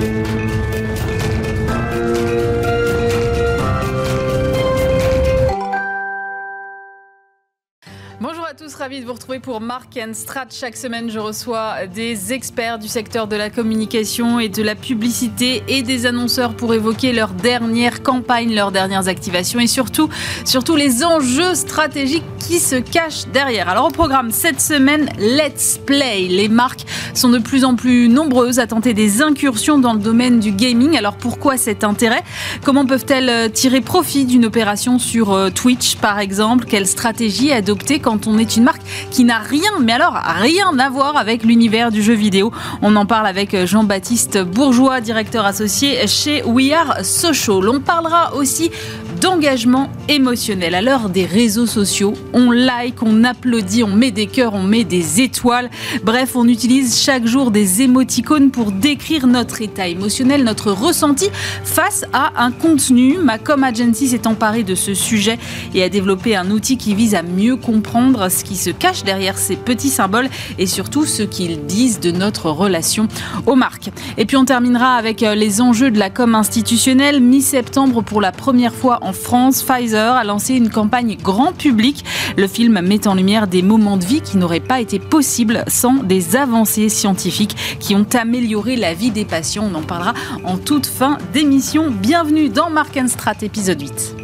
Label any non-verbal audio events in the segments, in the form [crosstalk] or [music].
Thank you. Ravi de vous retrouver pour Mark and Strat. Chaque semaine, je reçois des experts du secteur de la communication et de la publicité et des annonceurs pour évoquer leurs dernières campagnes, leurs dernières activations et surtout, surtout les enjeux stratégiques qui se cachent derrière. Alors au programme cette semaine, Let's Play. Les marques sont de plus en plus nombreuses à tenter des incursions dans le domaine du gaming. Alors pourquoi cet intérêt? Comment peuvent-elles tirer profit d'une opération sur euh, Twitch par exemple? Quelle stratégie adopter quand on est une marque qui n'a rien, mais alors rien à voir avec l'univers du jeu vidéo. On en parle avec Jean-Baptiste Bourgeois, directeur associé chez We Are Social. On parlera aussi d'engagement émotionnel. À l'heure des réseaux sociaux, on like, on applaudit, on met des cœurs, on met des étoiles. Bref, on utilise chaque jour des émoticônes pour décrire notre état émotionnel, notre ressenti face à un contenu. Macom Agency s'est emparé de ce sujet et a développé un outil qui vise à mieux comprendre ce qui se cache derrière ces petits symboles et surtout ce qu'ils disent de notre relation aux marques. Et puis on terminera avec euh, les enjeux de la com institutionnelle. Mi-septembre, pour la première fois en France, Pfizer a lancé une campagne grand public. Le film met en lumière des moments de vie qui n'auraient pas été possibles sans des avancées scientifiques qui ont amélioré la vie des patients. On en parlera en toute fin d'émission. Bienvenue dans Mark Strat épisode 8.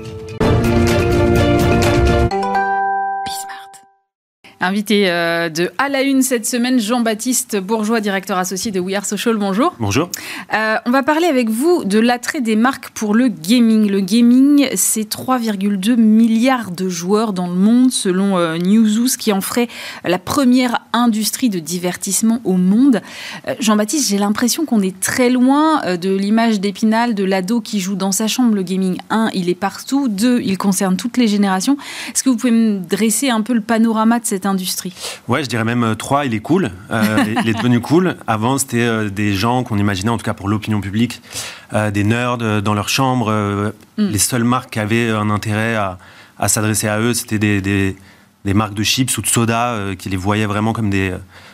Invité euh, de À la Une cette semaine, Jean-Baptiste Bourgeois, directeur associé de We Are Social. Bonjour. Bonjour. Euh, on va parler avec vous de l'attrait des marques pour le gaming. Le gaming, c'est 3,2 milliards de joueurs dans le monde, selon euh, Newzoo, qui en ferait la première industrie de divertissement au monde. Jean-Baptiste, j'ai l'impression qu'on est très loin de l'image d'Épinal de l'ado qui joue dans sa chambre. Le gaming, un, il est partout. Deux, il concerne toutes les générations. Est-ce que vous pouvez me dresser un peu le panorama de cette industrie Ouais, je dirais même 3, euh, il est cool. Euh, [laughs] il est devenu cool. Avant, c'était euh, des gens qu'on imaginait, en tout cas pour l'opinion publique, des nerds dans leur chambre. Mm. Les seules marques qui avaient un intérêt à, s'adresser à eux, c'était des, des, marques de chips ou de soda qui les voyaient vraiment comme des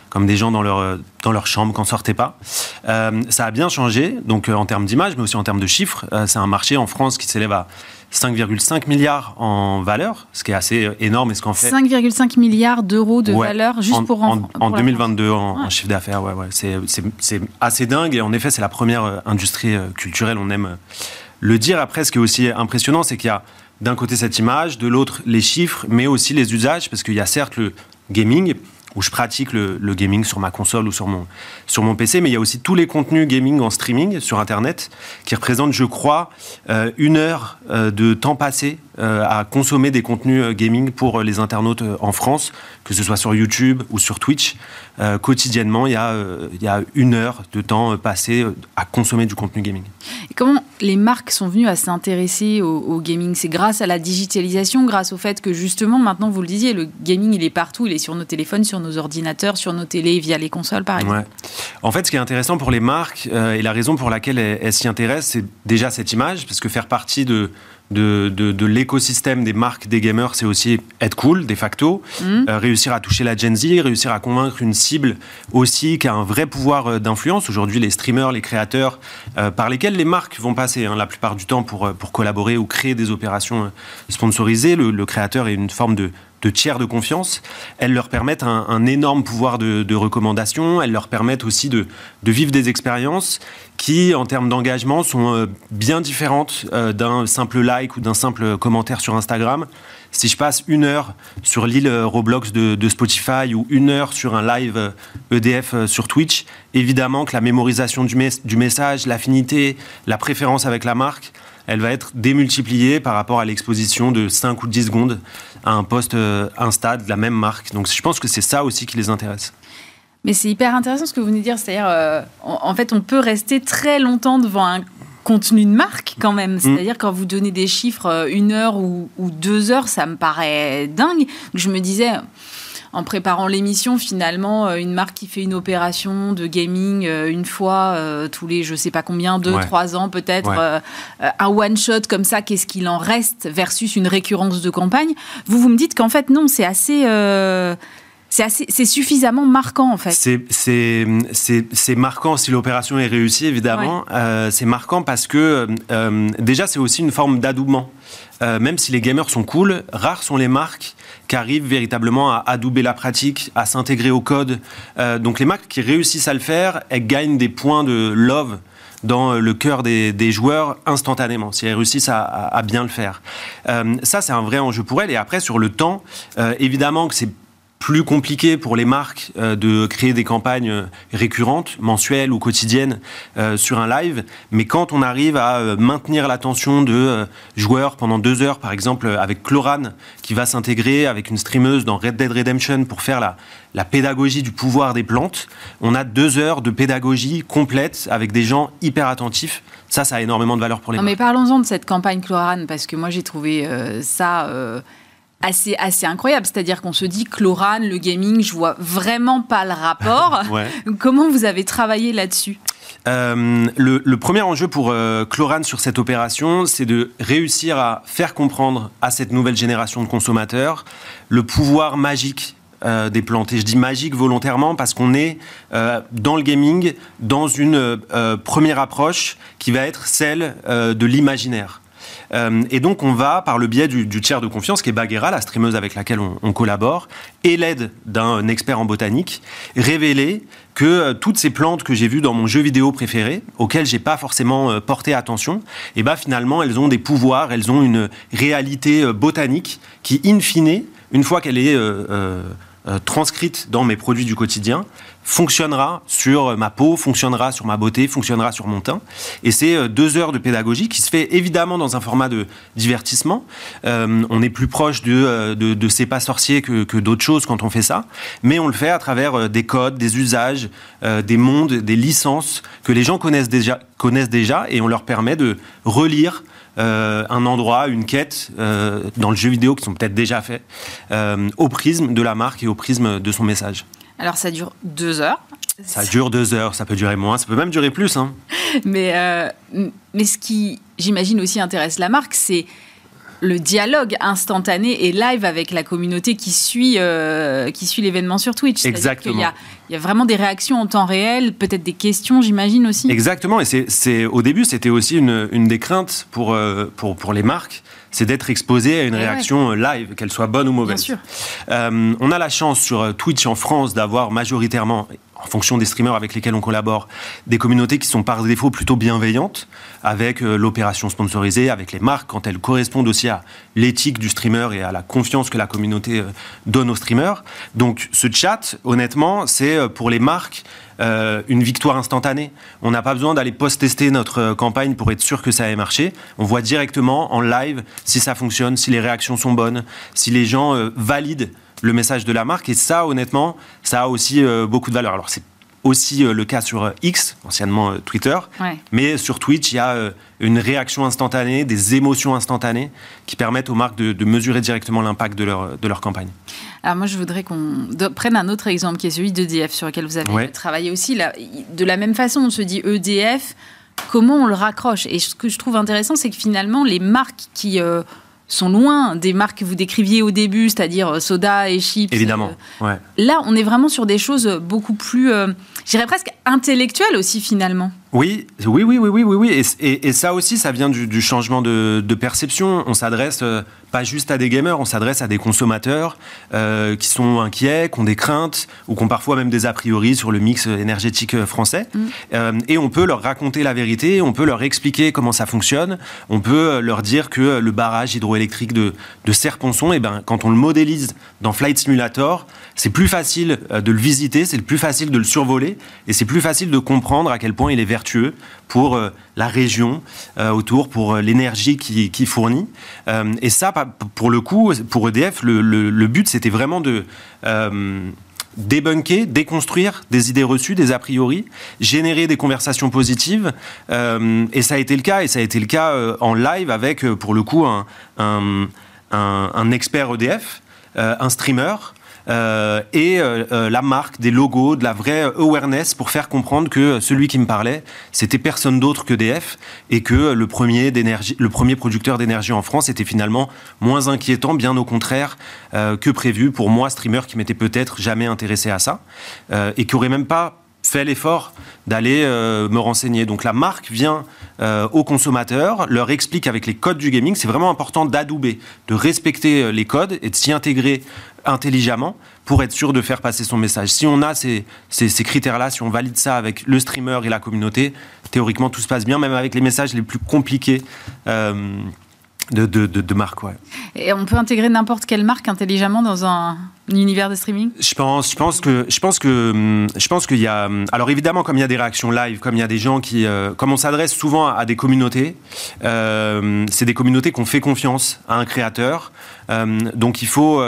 comme des gens dans leur, dans leur chambre qu'on sortait pas. ça a bien changé, donc en termes d'image, mais aussi en termes de chiffres. c'est un marché en France qui s'élève à 5,5 milliards en valeur, ce qui est assez énorme. Et ce qu'en fait 5,5 milliards d'euros de valeur juste pour en, en, 2022 en, chiffre d'affaires. Ouais, ouais. C'est assez dingue et en effet c'est la première euh, industrie euh, culturelle. On aime euh, le dire. Après, ce qui est aussi impressionnant, c'est qu'il y a d'un côté cette image, de l'autre les chiffres, mais aussi les usages, parce qu'il y a certes le gaming où je pratique le, gaming sur ma console ou sur mon, sur mon PC, mais il y a aussi tous les contenus gaming en streaming sur Internet qui représentent, je crois, euh, une heure euh, de temps passé à consommer des contenus gaming pour les internautes en France, que ce soit sur YouTube ou sur Twitch. quotidiennement, il y, a, il y a une heure de temps passé à consommer du contenu gaming. Et comment les marques sont venues à s'intéresser au, gaming? C'est grâce à la digitalisation, grâce au fait que justement, maintenant, vous le disiez, le gaming, il est partout, il est sur nos téléphones, sur nos ordinateurs, sur nos télés, via les consoles, par exemple. En fait, ce qui est intéressant pour les marques, euh, et la raison pour laquelle elles, s'y intéressent, c'est déjà cette image, parce que faire partie de, de, de, l'écosystème des marques des gamers, c'est aussi être cool, de facto, mmh. euh, réussir à toucher la Gen Z, réussir à convaincre une cible aussi qui a un vrai pouvoir euh, d'influence. Aujourd'hui, les streamers, les créateurs, par lesquels les marques vont passer hein, la plupart du temps pour, pour collaborer ou créer des opérations sponsorisées. le créateur est une forme de de tiers de confiance. Elles leur permettent un, énorme pouvoir de, recommandation. Elles leur permettent aussi de, vivre des expériences qui, en termes d'engagement, sont euh, bien différentes euh, d'un simple like ou d'un simple commentaire sur Instagram. Si je passe une heure sur l'île Roblox de, Spotify ou une heure sur un live EDF euh, e sur Twitch, évidemment que la mémorisation du message, l'affinité, la préférence avec la marque, elle va être démultipliée par rapport à l'exposition de 5 ou 10 secondes à un poste euh, Insta de la même marque. Donc je pense que c'est ça aussi qui les intéresse. Mais c'est hyper intéressant ce que vous venez de dire. C'est-à-dire, euh, en, fait, on peut rester très longtemps devant un contenu de marque quand même. Mm. C'est-à-dire quand vous donnez des chiffres, euh, une heure ou, ou, deux heures, ça me paraît dingue. Je me disais, en préparant l'émission, finalement, euh, une marque qui fait une opération de gaming euh, une fois euh, tous les, je sais pas combien, deux, trois ans peut-être, un one shot comme ça, qu'est-ce qu'il en reste versus une récurrence de campagne. Vous, vous me dites qu'en fait, non, c'est assez c'est suffisamment marquant en fait. C'est marquant si l'opération est réussie évidemment. Euh, c'est marquant parce que euh, déjà c'est aussi une forme d'adoubement. Euh, même si les gamers sont cool, rares sont les marques qui arrivent véritablement à adouber la pratique, à s'intégrer au code. donc les marques qui réussissent à le faire, elles gagnent des points de love dans le cœur des, joueurs instantanément, si elles réussissent à, bien le faire. ça, c'est un vrai enjeu pour elles. Et après, sur le temps, évidemment que c'est plus compliqué pour les marques euh, de créer des campagnes euh, récurrentes, mensuelles ou quotidiennes euh, sur un live. Mais quand on arrive à maintenir l'attention de joueurs pendant deux heures, par exemple avec Cloran, qui va s'intégrer avec une streameuse dans Red Dead Redemption pour faire la, la pédagogie du pouvoir des plantes, on a deux heures de pédagogie complète avec des gens hyper attentifs. Ça, ça a énormément de valeur pour les non, marques. Mais parlons-en de cette campagne Cloran, parce que moi j'ai trouvé ça assez, assez incroyable. C'est-à-dire qu'on se dit Cloran, le gaming, je vois vraiment pas le rapport. [laughs] [laughs] Comment vous avez travaillé là-dessus? Euh, le, premier enjeu pour euh, Cloran sur cette opération, c'est de réussir à faire comprendre à cette nouvelle génération de consommateurs le pouvoir magique euh, des plantes. Et je dis magique volontairement parce qu'on est dans le gaming dans une première approche qui va être celle de l'imaginaire. Euh, et donc, on va, par le biais du, tiers de confiance, qui est Baguera, la streameuse avec laquelle on, collabore, et l'aide d'un expert en botanique, révéler que euh, toutes ces plantes que j'ai vues dans mon jeu vidéo préféré, auxquelles j'ai pas forcément euh, porté attention, et eh ben finalement elles ont des pouvoirs, elles ont une réalité botanique qui, in fine, une fois qu'elle est transcrite dans mes produits du quotidien, fonctionnera sur ma peau, fonctionnera sur ma beauté, fonctionnera sur mon teint. Et c'est euh, deux heures de pédagogie qui se fait évidemment dans un format de divertissement. Euh, on est plus proche de, euh, de, pas sorciers que, que d'autres choses quand on fait ça, mais on le fait à travers des codes, des usages, des mondes, des licences que les gens connaissent déjà, connaissent déjà et on leur permet de relire un endroit, une quête dans le jeu vidéo qui sont peut-être déjà faits, au prisme de la marque et au prisme de son message. Alors ça dure deux heures. Ça dure deux heures, ça peut durer moins, ça peut même durer plus. Hein. [laughs] Mais, euh, mais ce qui, j'imagine, aussi intéresse la marque, c'est le dialogue instantané et live avec la communauté qui suit, euh, qui suit l'événement sur Twitch. Exactement. Il y, a, il y, a, vraiment des réactions en temps réel, peut-être des questions, j'imagine aussi. Exactement. Et c'est, au début, c'était aussi une, une, des craintes pour, euh, pour, pour les marques c'est d'être exposé à une eh réaction euh, live, qu'elle soit bonne ou mauvaise. Euh, on a la chance sur euh, Twitch en France d'avoir majoritairement, en fonction des streamers avec lesquels on collabore, des communautés qui sont par défaut plutôt bienveillantes, avec l'opération sponsorisée, avec les marques, quand elles correspondent aussi à l'éthique du streamer et à la confiance que la communauté donne aux streamers. Donc ce chat, honnêtement, c'est pour les marques euh, une victoire instantanée. On n'a pas besoin d'aller post-tester notre euh, campagne pour être sûr que ça ait marché. On voit directement en live si ça fonctionne, si les réactions sont bonnes, si les gens euh, valident le message de la marque. Et ça, honnêtement, ça a aussi beaucoup de valeur. Alors, c'est aussi le cas sur X, anciennement Twitter. Mais sur Twitch, il y a une réaction instantanée, des émotions instantanées qui permettent aux marques de, mesurer directement l'impact de leur, de leur campagne. Alors moi, je voudrais qu'on prenne un autre exemple qui est celui d'EDF sur lequel vous avez travaillé aussi. Là, de la même façon, on se dit EDF, comment on le raccroche? Et ce que je trouve intéressant, c'est que finalement, les marques qui... Euh, sont loin des marques que vous décriviez au début, c'est-à-dire euh, soda et chips. Évidemment. Euh, là, on est vraiment sur des choses beaucoup plus, j'irais presque intellectuelles aussi finalement. Oui, oui, oui, oui, oui, oui, oui. Et, ça aussi, ça vient du, changement de, perception. On s'adresse euh, pas juste à des gamers, on s'adresse à des consommateurs euh, qui sont inquiets, qui ont des craintes ou qui ont parfois même des a priori sur le mix énergétique euh, français. Mm. et on peut leur raconter la vérité, on peut leur expliquer comment ça fonctionne, on peut leur dire que le barrage hydroélectrique de, de Serponçon, et eh ben, quand on le modélise dans Flight Simulator, c'est plus facile de le visiter, c'est plus facile de le survoler et c'est plus facile de comprendre à quel point il est pour euh, la région euh, autour, pour euh, l'énergie qui, fournit. et ça, pour le coup, pour EDF, le, but, c'était vraiment de débunker, déconstruire des idées reçues, des a priori, générer des conversations positives. et ça a été le cas, et ça a été le cas en live avec, pour le coup, un expert EDF, un streamer, et la marque, des logos, de la vraie awareness pour faire comprendre que celui qui me parlait, c'était personne d'autre que DF et que le premier, le premier producteur d'énergie en France était finalement moins inquiétant, bien au contraire que prévu pour moi, streamer qui m'était peut-être jamais intéressé à ça et qui aurait même pas fait l'effort d'aller euh, me renseigner. Donc la marque vient euh, aux consommateurs, leur explique avec les codes du gaming, c'est vraiment important d'adouber, de respecter euh, les codes et de s'y intégrer intelligemment pour être sûr de faire passer son message. Si on a ces, ces, critères-là, si on valide ça avec le streamer et la communauté, théoriquement tout se passe bien, même avec les messages les plus compliqués de, de, de, marque, ouais. Et on peut intégrer n'importe quelle marque intelligemment dans un, univers de streaming? Je pense, je pense que, je pense que, je pense qu'il y a. Alors évidemment, comme il y a des réactions live, comme il y a des gens qui, euh, comme on s'adresse souvent à des communautés, euh, c'est des communautés qu'on fait confiance à un créateur, euh, donc il faut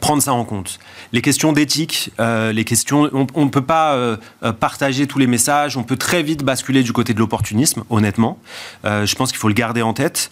prendre ça en compte. Les questions d'éthique, euh, les questions, on ne peut pas euh, euh, partager tous les messages, on peut très vite basculer du côté de l'opportunisme, honnêtement. je pense qu'il faut le garder en tête.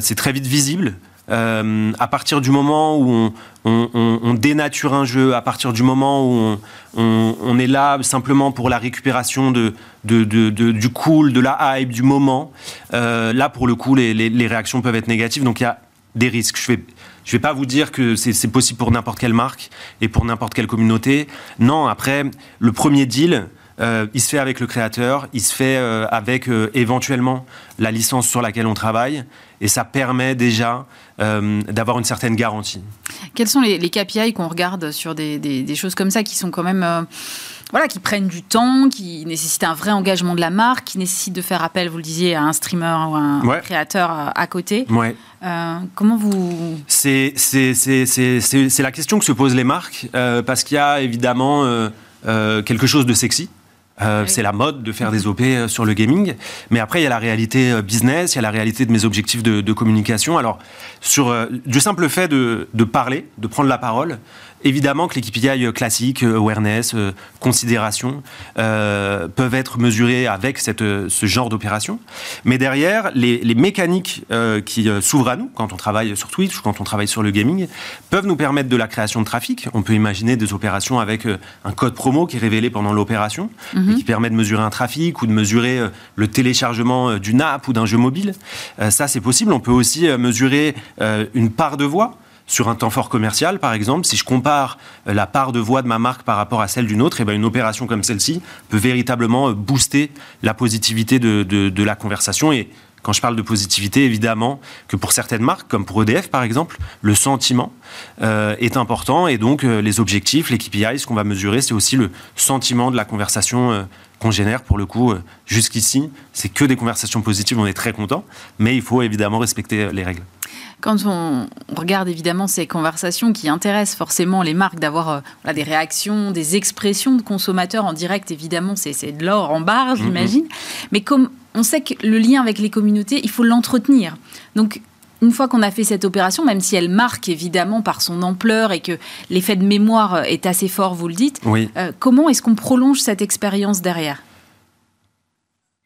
c'est très vite visible. à partir du moment où on, dénature un jeu, à partir du moment où on, est là simplement pour la récupération de, du cool, de la hype, du moment, là pour le coup les, réactions peuvent être négatives. Donc il y a des risques. Je fais, je ne vais pas vous dire que c'est possible pour n'importe quelle marque et pour n'importe quelle communauté. Non, après, le premier deal, euh, il se fait avec le créateur, il se fait euh, avec euh, éventuellement la licence sur laquelle on travaille, et ça permet déjà d'avoir une certaine garantie. Quels sont les, KPI qu'on regarde sur des, des, choses comme ça qui sont quand même voilà, qui prennent du temps, qui nécessitent un vrai engagement de la marque, qui nécessitent de faire appel, vous le disiez, à un streamer ou un créateur à, côté. Ouais. Euh, comment vous... C'est la question que se posent les marques, euh, parce qu'il y a évidemment euh, quelque chose de sexy. C'est la mode de faire des OP sur le gaming. Mais après, il y a la réalité business, il y a la réalité de mes objectifs de, communication. Alors, sur du simple fait de, de, parler, de prendre la parole, Évidemment que les KPI classiques, euh, awareness, euh, considération, euh, peuvent être mesurés avec cette, ce genre d'opération. Mais derrière, les, les mécaniques qui s'ouvrent à nous, quand on travaille sur Twitch ou quand on travaille sur le gaming, peuvent nous permettre de la création de trafic. On peut imaginer des opérations avec un code promo qui est révélé pendant l'opération, mhm. qui permet de mesurer un trafic ou de mesurer le téléchargement d'une app ou d'un jeu mobile. ça, c'est possible. On peut aussi mesurer une part de voix sur un temps fort commercial, par exemple, si je compare euh, la part de voix de ma marque par rapport à celle d'une autre, et eh bien une opération comme celle-ci peut véritablement euh, booster la positivité de, de, la conversation. Et quand je parle de positivité, évidemment que pour certaines marques, comme pour EDF par exemple, le sentiment euh, est important et donc les objectifs, les KPIs, ce qu'on va mesurer, c'est aussi le sentiment de la conversation qu'on génère. Pour le coup, jusqu'ici, c'est que des conversations positives, on est très content, mais il faut évidemment respecter les règles. Quand on regarde évidemment ces conversations qui intéressent forcément les marques d'avoir euh, des réactions, des expressions de consommateurs en direct, évidemment, c'est de l'or en barre, mm-hmm. j'imagine. Mais comme on sait que le lien avec les communautés, il faut l'entretenir. Donc, une fois qu'on a fait cette opération, même si elle marque évidemment par son ampleur et que l'effet de mémoire est assez fort, vous le dites, euh, comment est-ce qu'on prolonge cette expérience derrière?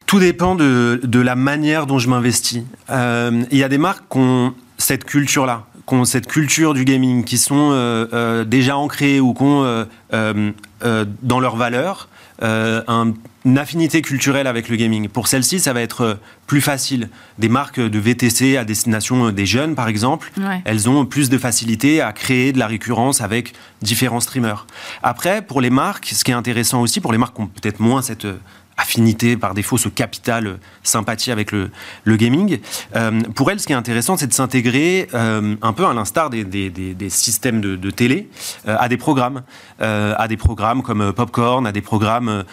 Tout dépend de, la manière dont je m'investis. Euh, il y a des marques qui ont cette culture-là, qui ont cette culture du gaming, qui sont euh, euh, déjà ancrées ou qui ont dans leurs valeurs une affinité culturelle avec le gaming. Pour celles-ci, ça va être plus facile. Des marques de VTC à destination des jeunes, par exemple, elles ont plus de facilité à créer de la récurrence avec différents streamers. Après, pour les marques, ce qui est intéressant aussi, pour les marques qui ont peut-être moins cette affinité, par défaut, ce capital euh, sympathie avec le, le gaming. Euh, pour elle, ce qui est intéressant, c'est de s'intégrer euh, un peu à l'instar des, des, des, systèmes de, de télé à des programmes, à des programmes comme Popcorn, à des programmes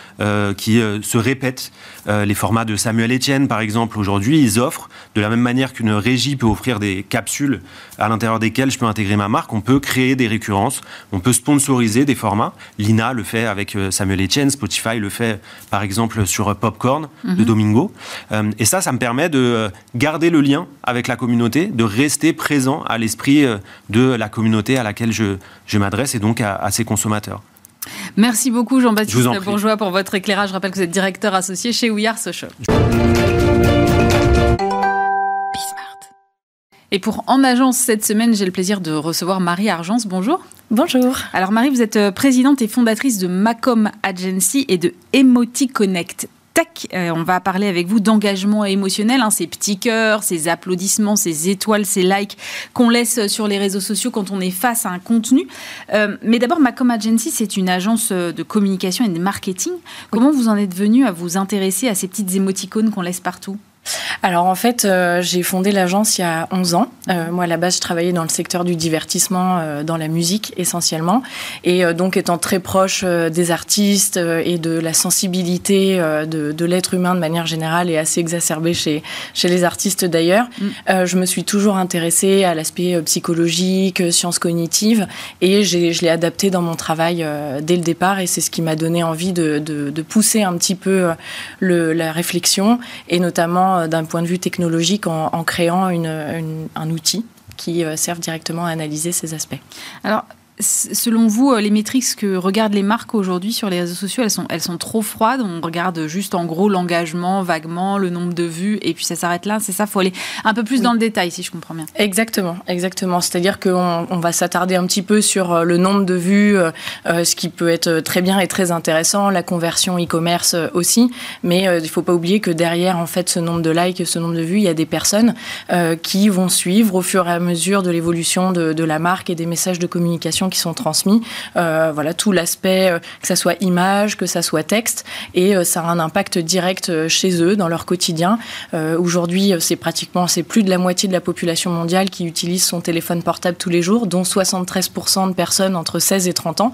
qui se répètent. les formats de Samuel Etienne, par exemple, aujourd'hui, ils offrent, de la même manière qu'une régie peut offrir des capsules à l'intérieur desquelles je peux intégrer ma marque, on peut créer des récurrences, on peut sponsoriser des formats. Lina le fait avec Samuel Etienne, Spotify le fait, par exemple, sur Popcorn de mhm. Domingo. Euh, et ça, ça me permet de garder le lien avec la communauté, de rester présent à l'esprit euh, de la communauté à laquelle je, je m'adresse et donc à, à ses consommateurs. Merci beaucoup Jean-Baptiste Bourgeois pour votre éclairage. Je rappelle que vous êtes directeur associé chez We Are Social. Et pour En Agence cette semaine, j'ai le plaisir de recevoir Marie Argence. Bonjour. Bonjour. Alors Marie, vous êtes euh, présidente et fondatrice de Macom Agency et de Emoti Connect. Tech, euh, on va parler avec vous d'engagement émotionnel, hein, ces petits cœurs, ces applaudissements, ces étoiles, ces likes qu'on laisse sur les réseaux sociaux quand on est face à un contenu. Euh, mais d'abord, Macom Agency, c'est une agence de communication et de marketing. Comment vous en êtes venu à vous intéresser à ces petites émoticônes qu'on laisse partout? Alors en fait, euh, j'ai fondé l'agence il y a 11 ans. Euh, moi, à la base, je travaillais dans le secteur du divertissement, euh, dans la musique essentiellement. Et donc, étant très proche des artistes et de la sensibilité de, de l'être humain de manière générale et assez exacerbée chez, chez les artistes d'ailleurs, mm. je me suis toujours intéressée à l'aspect psychologique, sciences cognitives. Et je l'ai adapté dans mon travail dès le départ. Et c'est ce qui m'a donné envie de, de, de, pousser un petit peu le, la réflexion et notamment d'un point de vue technologique en, créant un outil qui euh, serve directement à analyser ces aspects. Selon vous, euh, les métriques que regardent les marques aujourd'hui sur les réseaux sociaux, elles sont, elles sont trop froides? On regarde juste en gros l'engagement, vaguement, le nombre de vues, et puis ça s'arrête là. C'est ça, il faut aller un peu plus dans le détail, si je comprends bien. Exactement, exactement. C'est-à-dire qu'on on va s'attarder un petit peu sur euh, le nombre de vues, euh, ce qui peut être très bien et très intéressant, la conversion e-commerce aussi. Mais il ne faut pas oublier que derrière, en fait, ce nombre de likes, ce nombre de vues, il y a des personnes qui vont suivre au fur et à mesure de l'évolution de, de la marque et des messages de communication qui sont transmis. Euh, voilà, tout l'aspect, euh, que ça soit image, que ça soit texte, et euh, ça a un impact direct chez eux, dans leur quotidien. Aujourd'hui, c'est pratiquement, c'est plus de la moitié de la population mondiale qui utilise son téléphone portable tous les jours, dont 73% de personnes entre 16 et 30 ans,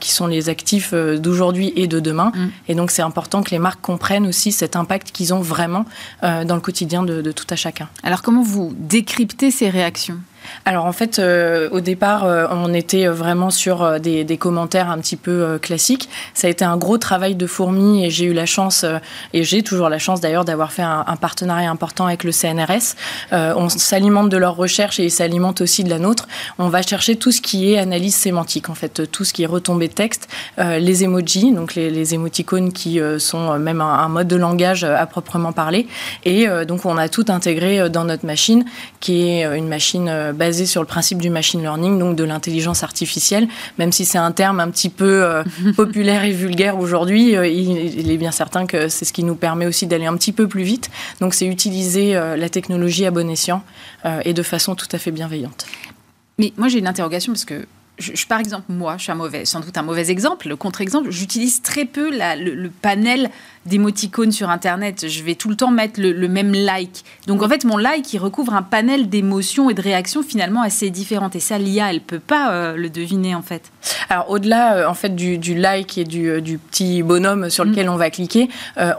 qui sont les actifs d'aujourd'hui et de demain. Mm. Et donc, c'est important que les marques comprennent aussi cet impact qu'ils ont vraiment dans le quotidien de, de tout à chacun. Alors, comment vous décryptez ces réactions? Alors en fait, euh, au départ, euh, on était vraiment sur euh, des, commentaires un petit peu classiques. Ça a été un gros travail de fourmi et j'ai eu la chance, et j'ai toujours la chance d'ailleurs d'avoir fait un, partenariat important avec le CNRS. on s'alimente de leurs recherches et ils s'alimentent aussi de la nôtre. On va chercher tout ce qui est analyse sémantique, en fait, tout ce qui est retombé de texte, les emojis, donc les, émoticônes qui sont même un, mode de langage à proprement parler. Et donc on a tout intégré dans notre machine, qui est une machine basé sur le principe du machine learning, donc de l'intelligence artificielle, même si c'est un terme un petit peu euh, [laughs] populaire et vulgaire aujourd'hui, euh, il, est bien certain que c'est ce qui nous permet aussi d'aller un petit peu plus vite. Donc c'est utiliser euh, la technologie à bon escient et de façon tout à fait bienveillante. Mais moi j'ai une interrogation parce que je, par exemple, moi, je suis un mauvais, sans doute un mauvais exemple, le contre-exemple, j'utilise très peu le, panel d'émoticônes sur Internet. Je vais tout le temps mettre le, même like. Donc en fait, mon like, il recouvre un panel d'émotions et de réactions finalement assez différentes. Et ça, l'IA, elle peut pas euh, le deviner en fait. Alors au-delà euh, en fait du, like et du, euh, petit bonhomme sur mm. lequel on va cliquer,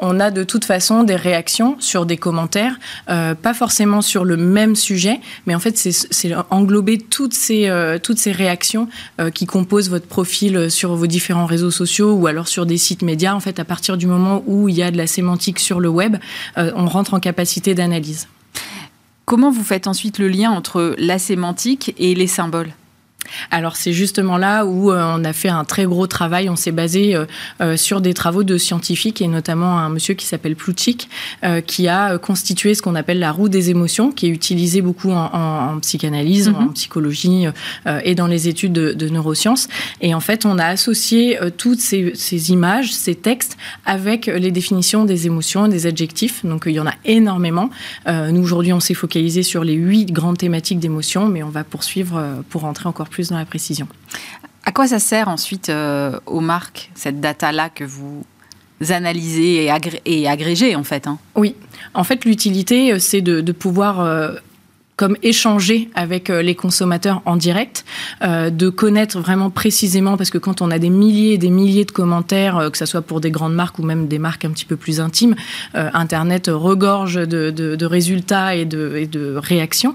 on a de toute façon des réactions sur des commentaires, pas forcément sur le même sujet, mais en fait c'est englober toutes ces, toutes ces réactions qui composent votre profil sur vos différents réseaux sociaux ou alors sur des sites médias. En fait, à partir du moment où où il y a de la sémantique sur le web, euh, on rentre en capacité d'analyse. Comment vous faites ensuite le lien entre la sémantique et les symboles? Alors c'est justement là où euh, on a fait un très gros travail. On s'est basé euh, euh, sur des travaux de scientifiques et notamment un monsieur qui s'appelle Plutchik qui a constitué ce qu'on appelle la roue des émotions, qui est utilisée beaucoup en, psychanalyse, en mhm. psychologie et dans les études de, neurosciences. Et en fait, on a associé toutes ces, ces, images, ces textes avec les définitions des émotions, des adjectifs. Donc il y en a énormément. nous aujourd'hui, on s'est focalisé sur les huit grandes thématiques d'émotions, mais on va poursuivre pour rentrer encore plus dans la précision. À quoi ça sert ensuite euh, aux marques, cette data-là que vous analysez et, et agrégez en fait hein? Oui, en fait l'utilité euh, c'est de, pouvoir euh, comme échanger avec euh, les consommateurs en direct, euh, de connaître vraiment précisément, parce que quand on a des milliers et des milliers de commentaires, euh, que ce soit pour des grandes marques ou même des marques un petit peu plus intimes, Internet regorge de, de, de, résultats et de, et de réactions.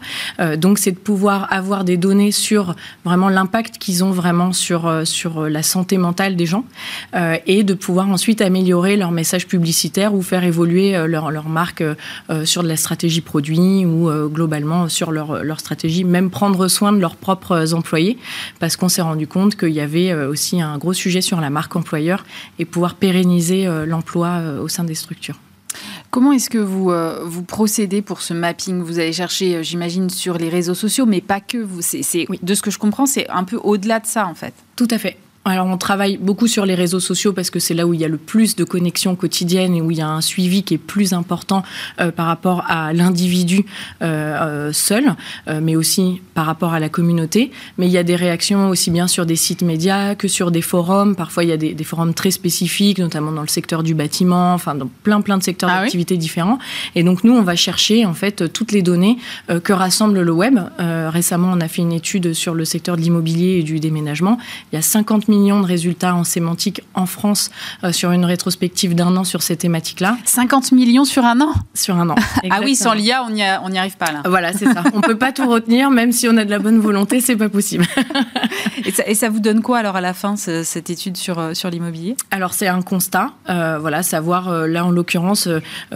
donc c'est de pouvoir avoir des données sur vraiment l'impact qu'ils ont vraiment sur, sur la santé mentale des gens et de pouvoir ensuite améliorer leur message publicitaire ou faire évoluer leur, leur marque sur de la stratégie produit ou globalement sur leur, leur, stratégie, même prendre soin de leurs propres employés, parce qu'on s'est rendu compte qu'il y avait euh, aussi un gros sujet sur la marque employeur et pouvoir pérenniser euh, l'emploi euh, au sein des structures. Comment est-ce que vous, euh, vous procédez pour ce mapping? Vous allez chercher, euh, j'imagine, sur les réseaux sociaux, mais pas que. Vous, c'est, De ce que je comprends, c'est un peu au-delà de ça, en fait. Tout à fait. Alors on travaille beaucoup sur les réseaux sociaux parce que c'est là où il y a le plus de connexions quotidiennes et où il y a un suivi qui est plus important euh, par rapport à l'individu euh, euh, seul, mais aussi par rapport à la communauté. Mais il y a des réactions aussi bien sur des sites médias que sur des forums. Parfois il y a des, forums très spécifiques, notamment dans le secteur du bâtiment, enfin dans plein plein de secteurs ah d'activité différents. Et donc nous on va chercher en fait toutes les données que rassemble le web. récemment on a fait une étude sur le secteur de l'immobilier et du déménagement. Il y a 50 millions de résultats en sémantique en France euh, sur une rétrospective d'un an sur ces thématiques-là. 50 millions sur un an? Sur un an. [laughs] ah oui, sans l'IA, on n'y arrive pas là. Voilà, c'est ça. [laughs] On ne peut pas tout retenir, même si on a de la bonne volonté, c'est pas possible. [laughs] et, ça, vous donne quoi alors à la fin, cette étude sur, euh, sur l'immobilier? Alors c'est un constat, euh, voilà, savoir, là en l'occurrence,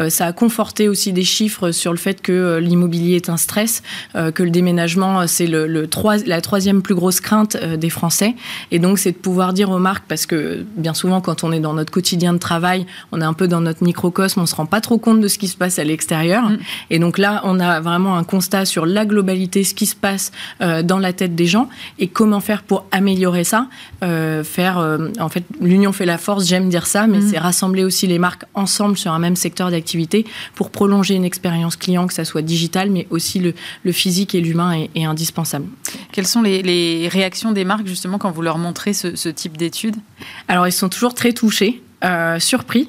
ça a conforté aussi des chiffres sur le fait que l'immobilier est un stress, que le déménagement, c'est le, le la troisième plus grosse crainte des Français. Et donc c'est de pouvoir dire aux marques, parce que bien souvent, quand on est dans notre quotidien de travail, on est un peu dans notre microcosme, on se rend pas trop compte de ce qui se passe à l'extérieur. Mm. Et donc là, on a vraiment un constat sur la globalité, ce qui se passe euh, dans la tête des gens et comment faire pour améliorer ça. Euh, faire, euh, en fait, l'union fait la force, j'aime dire ça, mais mm. c'est rassembler aussi les marques ensemble sur un même secteur d'activité pour prolonger une expérience client, que ça soit digital, mais aussi le, le physique et l'humain est, est, indispensable. Quelles sont les, les, réactions des marques justement quand vous leur montrez ce, ce type d'études Alors, ils sont toujours très touchés, euh, surpris.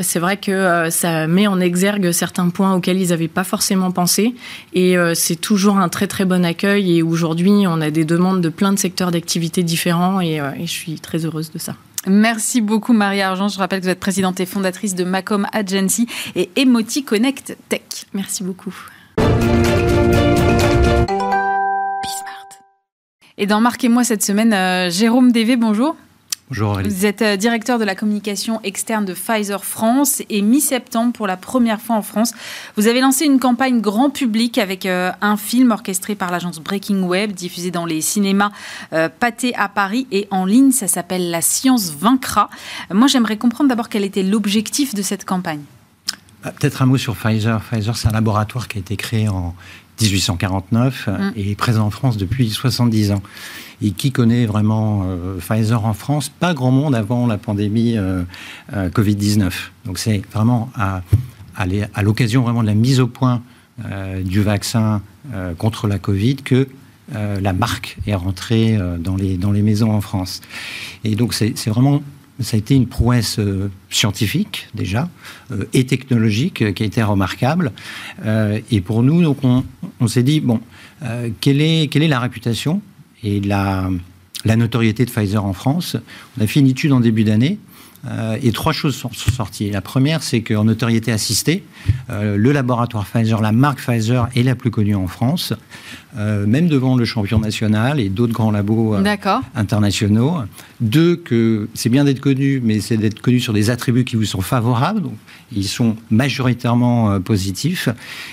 C'est vrai que euh, ça met en exergue certains points auxquels ils n'avaient pas forcément pensé. Et euh, c'est toujours un très très bon accueil. Et aujourd'hui, on a des demandes de plein de secteurs d'activité différents. Et, et, je suis très heureuse de ça. Merci beaucoup Marie Argent. Je rappelle que vous êtes présidente et fondatrice de Macom Agency et Emoti Connect Tech. Merci beaucoup. Et dans Marquez-moi cette semaine, Jérôme Dévé, bonjour. Bonjour Vous êtes euh, directeur de la communication externe de Pfizer France et mi-septembre, pour la première fois en France, vous avez lancé une campagne grand public avec euh, un film orchestré par l'agence Breaking Web, diffusé dans les cinémas euh, Pâté à Paris et en ligne. Ça s'appelle La science vaincra. Moi, j'aimerais comprendre d'abord quel était l'objectif de cette campagne. Bah, peut-être un mot sur Pfizer. Pfizer, c'est un laboratoire qui a été créé en 1849 mm. et est présent en France depuis 70 ans. Et qui connaît vraiment euh, Pfizer en France? Pas grand monde avant la pandémie euh, euh, Covid-19. Donc c'est vraiment à, à l'occasion vraiment de la mise au point du vaccin contre la Covid que la marque est rentrée dans, les, dans les maisons en France. Et donc c'est vraiment ça a été une prouesse scientifique déjà et technologique qui a été remarquable. et pour nous, donc on, s'est dit bon, quelle est quelle est la réputation et la, la notoriété de Pfizer en France? On a fait une étude en début d'année euh, et trois choses sont sorties. La première, c'est qu'en notoriété assistée, euh, le laboratoire Pfizer, la marque Pfizer est la plus connue en France, euh, même devant le champion national et d'autres grands labos internationaux. Deux, que c'est bien d'être connu, mais c'est d'être connu sur des attributs qui vous sont favorables, donc ils sont majoritairement positifs.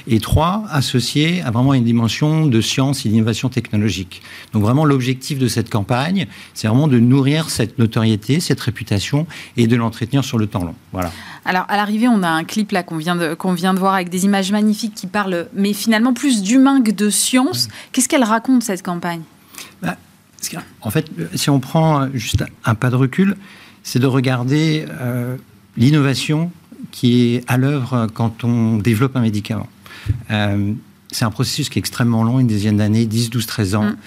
Et trois, associé à vraiment une dimension de science et d'innovation technologique. Donc vraiment, l'objectif de cette campagne, c'est vraiment de nourrir cette notoriété, cette réputation et de l'entretenir sur le temps long. Voilà. Alors, à l'arrivée, on a un clip là qu'on vient, de, qu'on vient de voir avec des images magnifiques qui parlent, mais finalement plus d'humain que de science. Qu'est-ce qu'elle raconte, cette campagne? Bah, En fait, si on prend juste un pas de recul, c'est de regarder euh, l'innovation qui est à l'œuvre quand on développe un médicament. Euh, c'est un processus qui est extrêmement long, une dizaine d'années, 10, 12, 13 ans, mm.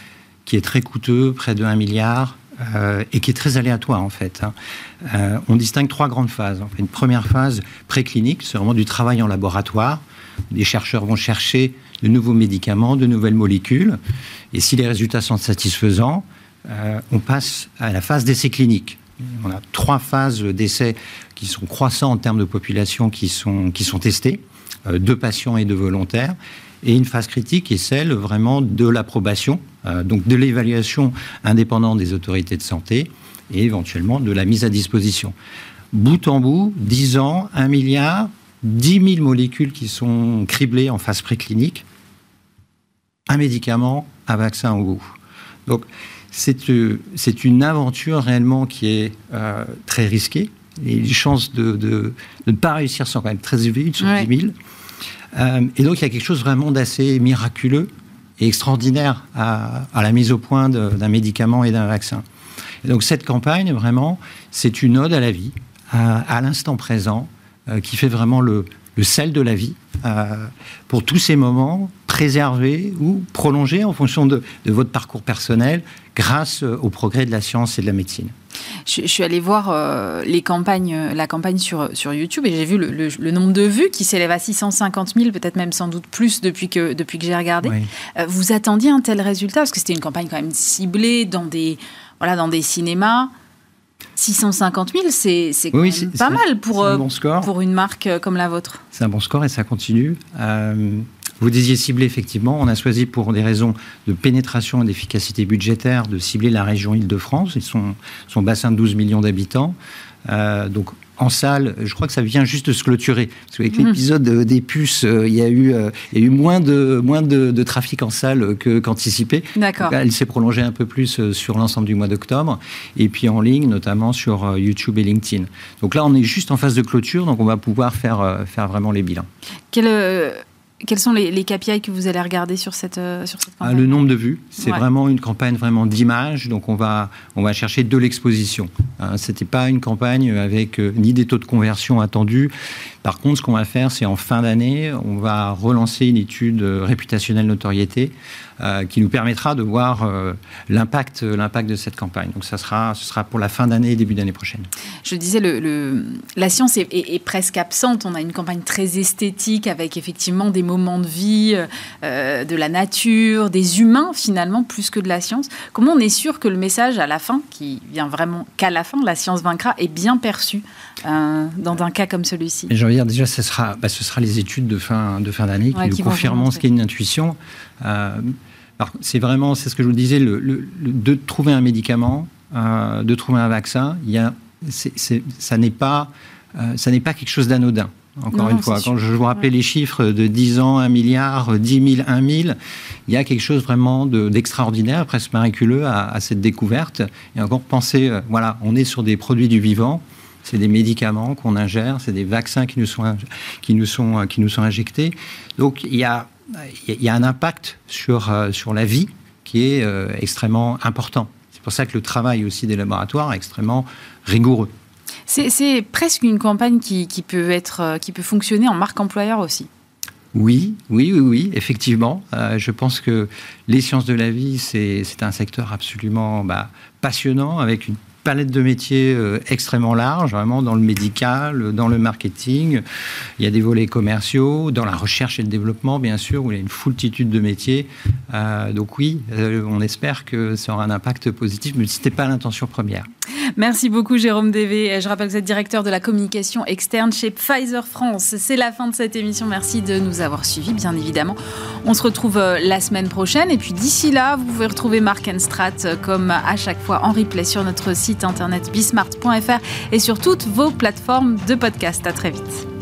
qui est très coûteux, près de 1 milliard, euh, et qui est très aléatoire en fait. Hein. Euh, on distingue trois grandes phases. Une première phase préclinique, c'est vraiment du travail en laboratoire. Les chercheurs vont chercher de nouveaux médicaments, de nouvelles molécules, et si les résultats sont satisfaisants, euh, on passe à la phase d'essai clinique. On a trois phases d'essai qui sont croissants en termes de population qui sont, qui sont testées, de patients et de volontaires. Et une phase critique est celle vraiment de l'approbation, euh, donc de l'évaluation indépendante des autorités de santé et éventuellement de la mise à disposition. Bout en bout, 10 ans, 1 milliard, 10 000 molécules qui sont criblées en phase préclinique, un médicament, un vaccin au goût. Donc, c'est euh, une aventure réellement qui est euh, très risquée, Et les chances de, ne pas réussir sont quand même très élevées, sur 10 000. Et donc, il y a quelque chose vraiment d'assez miraculeux et extraordinaire à, la mise au point d'un médicament et d'un vaccin. Et donc, cette campagne, vraiment, c'est une ode à la vie, à, l'instant présent, euh, qui fait vraiment le, le sel de la vie euh, pour tous ces moments préservés ou prolongés en fonction de, votre parcours personnel grâce euh, au progrès de la science et de la médecine. Je, suis allée voir euh, les campagnes, la campagne sur, sur YouTube et j'ai vu le, nombre de vues qui s'élève à 650 000, peut-être même sans doute plus depuis que, depuis que j'ai regardé. vous attendiez un tel résultat? Parce que c'était une campagne quand même ciblée dans des, voilà, dans des cinémas. 650 000, c'est pas mal pour, euh, pour une marque euh, comme la vôtre. C'est un bon score et ça continue. Euh, vous disiez cibler, effectivement. On a choisi pour des raisons de pénétration et d'efficacité budgétaire de cibler la région Île-de-France et son, son bassin de 12 millions d'habitants. donc en salle, je crois que ça vient juste de se clôturer. Parce qu'avec mhm. l'épisode des puces, euh, il, y a eu, euh, il y a eu moins de, moins de, trafic en salle qu'anticipé. D'accord. Elle s'est prolongée un peu plus euh, sur l'ensemble du mois d'octobre. Et puis en ligne, notamment sur YouTube et LinkedIn. Donc là, on est juste en phase de clôture, donc on va pouvoir faire, faire vraiment les bilans. Quels sont les, KPI que vous allez regarder sur cette, euh, sur cette ah, campagne Le nombre de vues. C'est vraiment une campagne vraiment d'image. Donc, on va, on va chercher de l'exposition. Hein, Ce n'était pas une campagne avec euh, ni des taux de conversion attendus, par contre, ce qu'on va faire, c'est en fin d'année, on va relancer une étude euh, réputationnelle notoriété euh, qui nous permettra de voir euh, l'impact, l'impact de cette campagne. Donc, ça sera, ce sera pour la fin d'année et début d'année prochaine. Je disais, le, la science est, presque absente. On a une campagne très esthétique avec effectivement des moments de vie, de la nature, des humains finalement, plus que de la science. Comment on est sûr que le message à la fin, qui vient vraiment qu'à la fin, la science vaincra, est bien perçu dans un cas comme celui-ci? Déjà, ce sera, bah, ce sera les études de fin de fin d'année qui nous confirmeront ce qu'est une intuition. Euh, c'est vraiment, c'est ce que je vous disais, le, de trouver un médicament, euh, de trouver un vaccin, il y a, ça n'est pas, euh, ça n'est pas quelque chose d'anodin. Encore une fois, quand je vous rappelais les chiffres de 10 ans, 1 milliard, 10 000, 1 000, il y a quelque chose vraiment d'extraordinaire, presque miraculeux à, à, cette découverte. Et encore penser, voilà, on est sur des produits du vivant c'est des médicaments qu'on ingère, c'est des vaccins qui nous sont, qui nous sont, qui nous sont injectés. Donc il y a, il y a un impact sur, euh, sur la vie qui est euh, extrêmement important. C'est pour ça que le travail aussi des laboratoires est extrêmement rigoureux. C'est presque une campagne qui, qui, peut être, euh, qui peut fonctionner en marque employeur aussi. Oui, oui, oui, oui, effectivement. je pense que les sciences de la vie, c'est un secteur absolument bah, passionnant, avec une palette de métiers euh, extrêmement large, vraiment dans le médical, dans le marketing. Il y a des volets commerciaux, dans la recherche et le développement, bien sûr, où il y a une foultitude de métiers. Euh, donc oui, euh, on espère que ça aura un impact positif, mais ce n'était pas l'intention première. Merci beaucoup Jérôme Dévé. Je rappelle que vous êtes directeur de la communication externe chez Pfizer France. C'est la fin de cette émission. Merci de nous avoir suivis, bien évidemment. On se retrouve la semaine prochaine. Et puis d'ici là, vous pouvez retrouver Mark Strat comme à chaque fois en replay sur notre internet bismart.fr et sur toutes vos plateformes de podcast. À très vite.